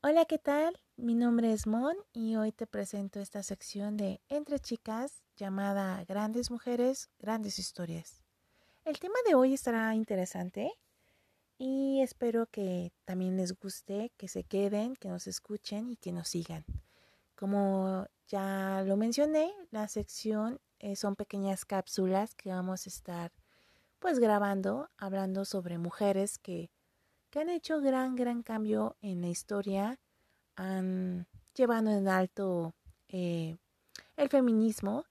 Hola, ¿qué tal? Mi nombre es Mon y hoy te presento esta sección de Entre Chicas llamada Grandes Mujeres, Grandes Historias. El tema de hoy estará interesante y espero que también les guste, que se queden, que nos escuchen y que nos sigan. Como ya lo mencioné, la sección eh, son pequeñas cápsulas que vamos a estar pues grabando, hablando sobre mujeres que que han hecho gran, gran cambio en la historia, han llevado en alto eh, el feminismo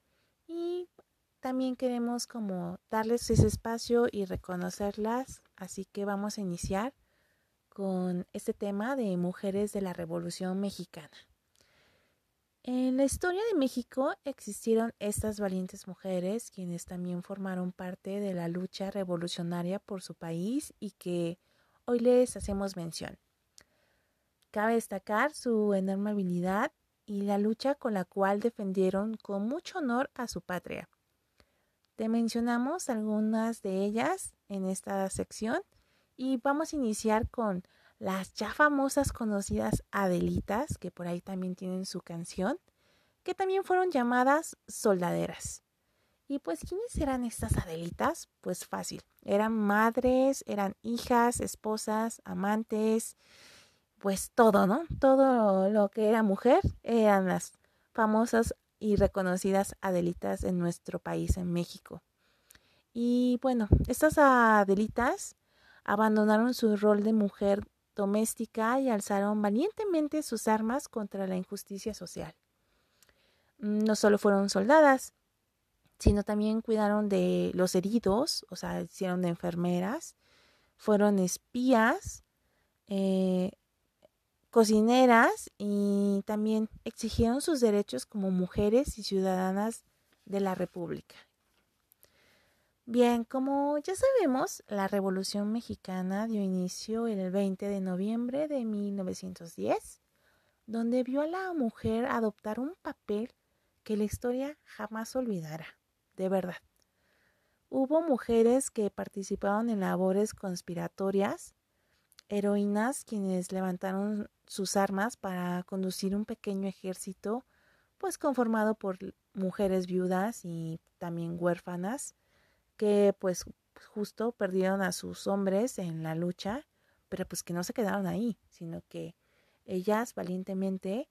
y también queremos como darles ese espacio y reconocerlas, así que vamos a iniciar con este tema de mujeres de la Revolución Mexicana. En la historia de México existieron estas valientes mujeres quienes también formaron parte de la lucha revolucionaria por su país y que hoy les hacemos mención. Cabe destacar su enorme habilidad y la lucha con la cual defendieron con mucho honor a su patria. Te mencionamos algunas de ellas en esta sección y vamos a iniciar con las ya famosas conocidas Adelitas, que por ahí también tienen su canción, que también fueron llamadas soldaderas. Y pues, ¿quiénes eran estas Adelitas? Pues fácil. Eran madres, eran hijas, esposas, amantes, pues todo, ¿no? Todo lo que era mujer eran las famosas y reconocidas Adelitas en nuestro país, en México. Y bueno, estas Adelitas abandonaron su rol de mujer doméstica y alzaron valientemente sus armas contra la injusticia social. No solo fueron soldadas, sino también cuidaron de los heridos, o sea, hicieron de enfermeras, fueron espías, eh, cocineras y también exigieron sus derechos como mujeres y ciudadanas de la República. Bien, como ya sabemos, la Revolución Mexicana dio inicio el 20 de noviembre de 1910, donde vio a la mujer adoptar un papel que la historia jamás olvidará de verdad. Hubo mujeres que participaron en labores conspiratorias, heroínas quienes levantaron sus armas para conducir un pequeño ejército, pues conformado por mujeres viudas y también huérfanas, que pues justo perdieron a sus hombres en la lucha, pero pues que no se quedaron ahí, sino que ellas valientemente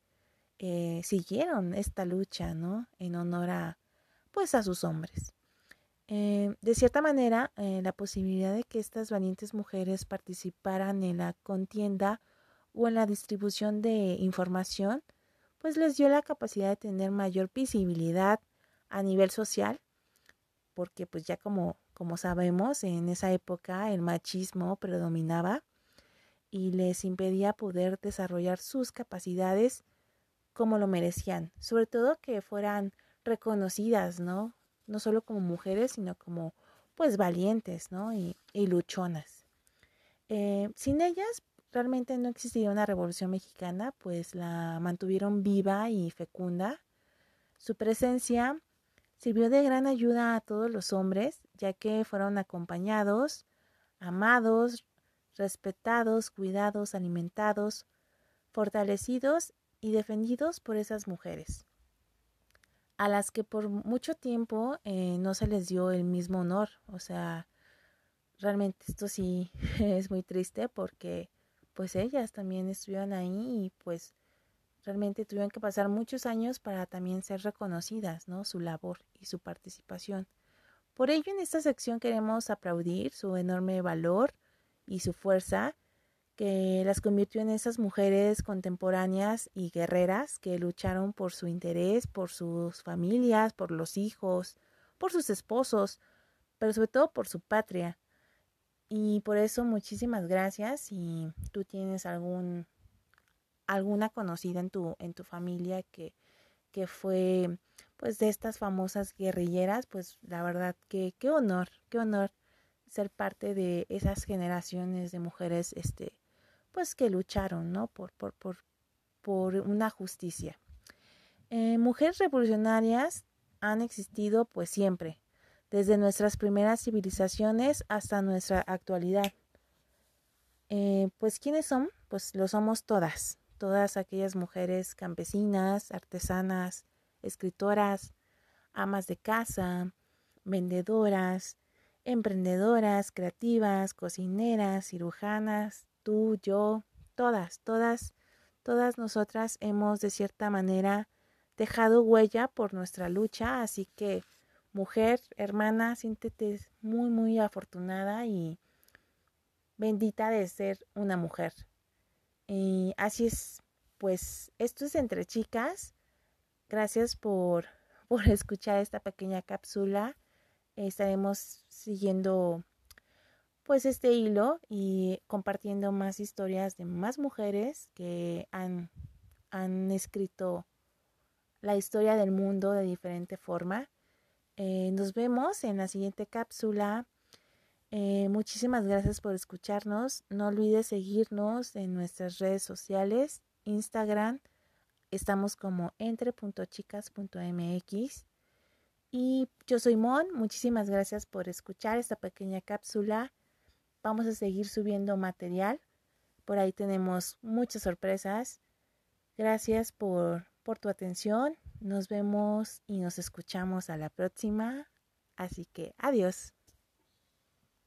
eh, siguieron esta lucha, ¿no? En honor a, pues a sus hombres. Eh, de cierta manera, eh, la posibilidad de que estas valientes mujeres participaran en la contienda o en la distribución de información, pues les dio la capacidad de tener mayor visibilidad a nivel social, porque pues ya como, como sabemos, en esa época el machismo predominaba y les impedía poder desarrollar sus capacidades como lo merecían, sobre todo que fueran reconocidas, ¿no? No solo como mujeres, sino como pues valientes, ¿no? Y, luchonas. Eh, sin ellas realmente no existiría una revolución mexicana, pues la mantuvieron viva y fecunda. Su presencia sirvió de gran ayuda a todos los hombres, ya que fueron acompañados, amados, respetados, cuidados, alimentados, fortalecidos y defendidos por esas mujeres a las que por mucho tiempo eh, no se les dio el mismo honor. O sea, realmente esto sí es muy triste porque pues ellas también estuvieron ahí y pues realmente tuvieron que pasar muchos años para también ser reconocidas, ¿no? Su labor y su participación. Por ello en esta sección queremos aplaudir su enorme valor y su fuerza que las convirtió en esas mujeres contemporáneas y guerreras que lucharon por su interés, por sus familias, por los hijos, por sus esposos, pero sobre todo por su patria. Y por eso muchísimas gracias si tú tienes algún alguna conocida en tu en tu familia que que fue pues de estas famosas guerrilleras, pues la verdad que qué honor, qué honor ser parte de esas generaciones de mujeres este pues que lucharon, ¿no? Por, por, por, por una justicia. Eh, mujeres revolucionarias han existido pues siempre, desde nuestras primeras civilizaciones hasta nuestra actualidad. Eh, pues ¿quiénes son? Pues lo somos todas, todas aquellas mujeres campesinas, artesanas, escritoras, amas de casa, vendedoras, emprendedoras, creativas, cocineras, cirujanas, tú, yo, todas, todas, todas nosotras hemos de cierta manera dejado huella por nuestra lucha, así que mujer, hermana, siéntete muy, muy afortunada y bendita de ser una mujer. Y así es, pues esto es entre chicas. Gracias por, por escuchar esta pequeña cápsula. Estaremos siguiendo pues este hilo y compartiendo más historias de más mujeres que han, han escrito la historia del mundo de diferente forma. Eh, nos vemos en la siguiente cápsula. Eh, muchísimas gracias por escucharnos. No olvides seguirnos en nuestras redes sociales, Instagram. Estamos como entre.chicas.mx. Y yo soy Mon. Muchísimas gracias por escuchar esta pequeña cápsula. Vamos a seguir subiendo material. Por ahí tenemos muchas sorpresas. Gracias por, por tu atención. Nos vemos y nos escuchamos a la próxima. Así que adiós.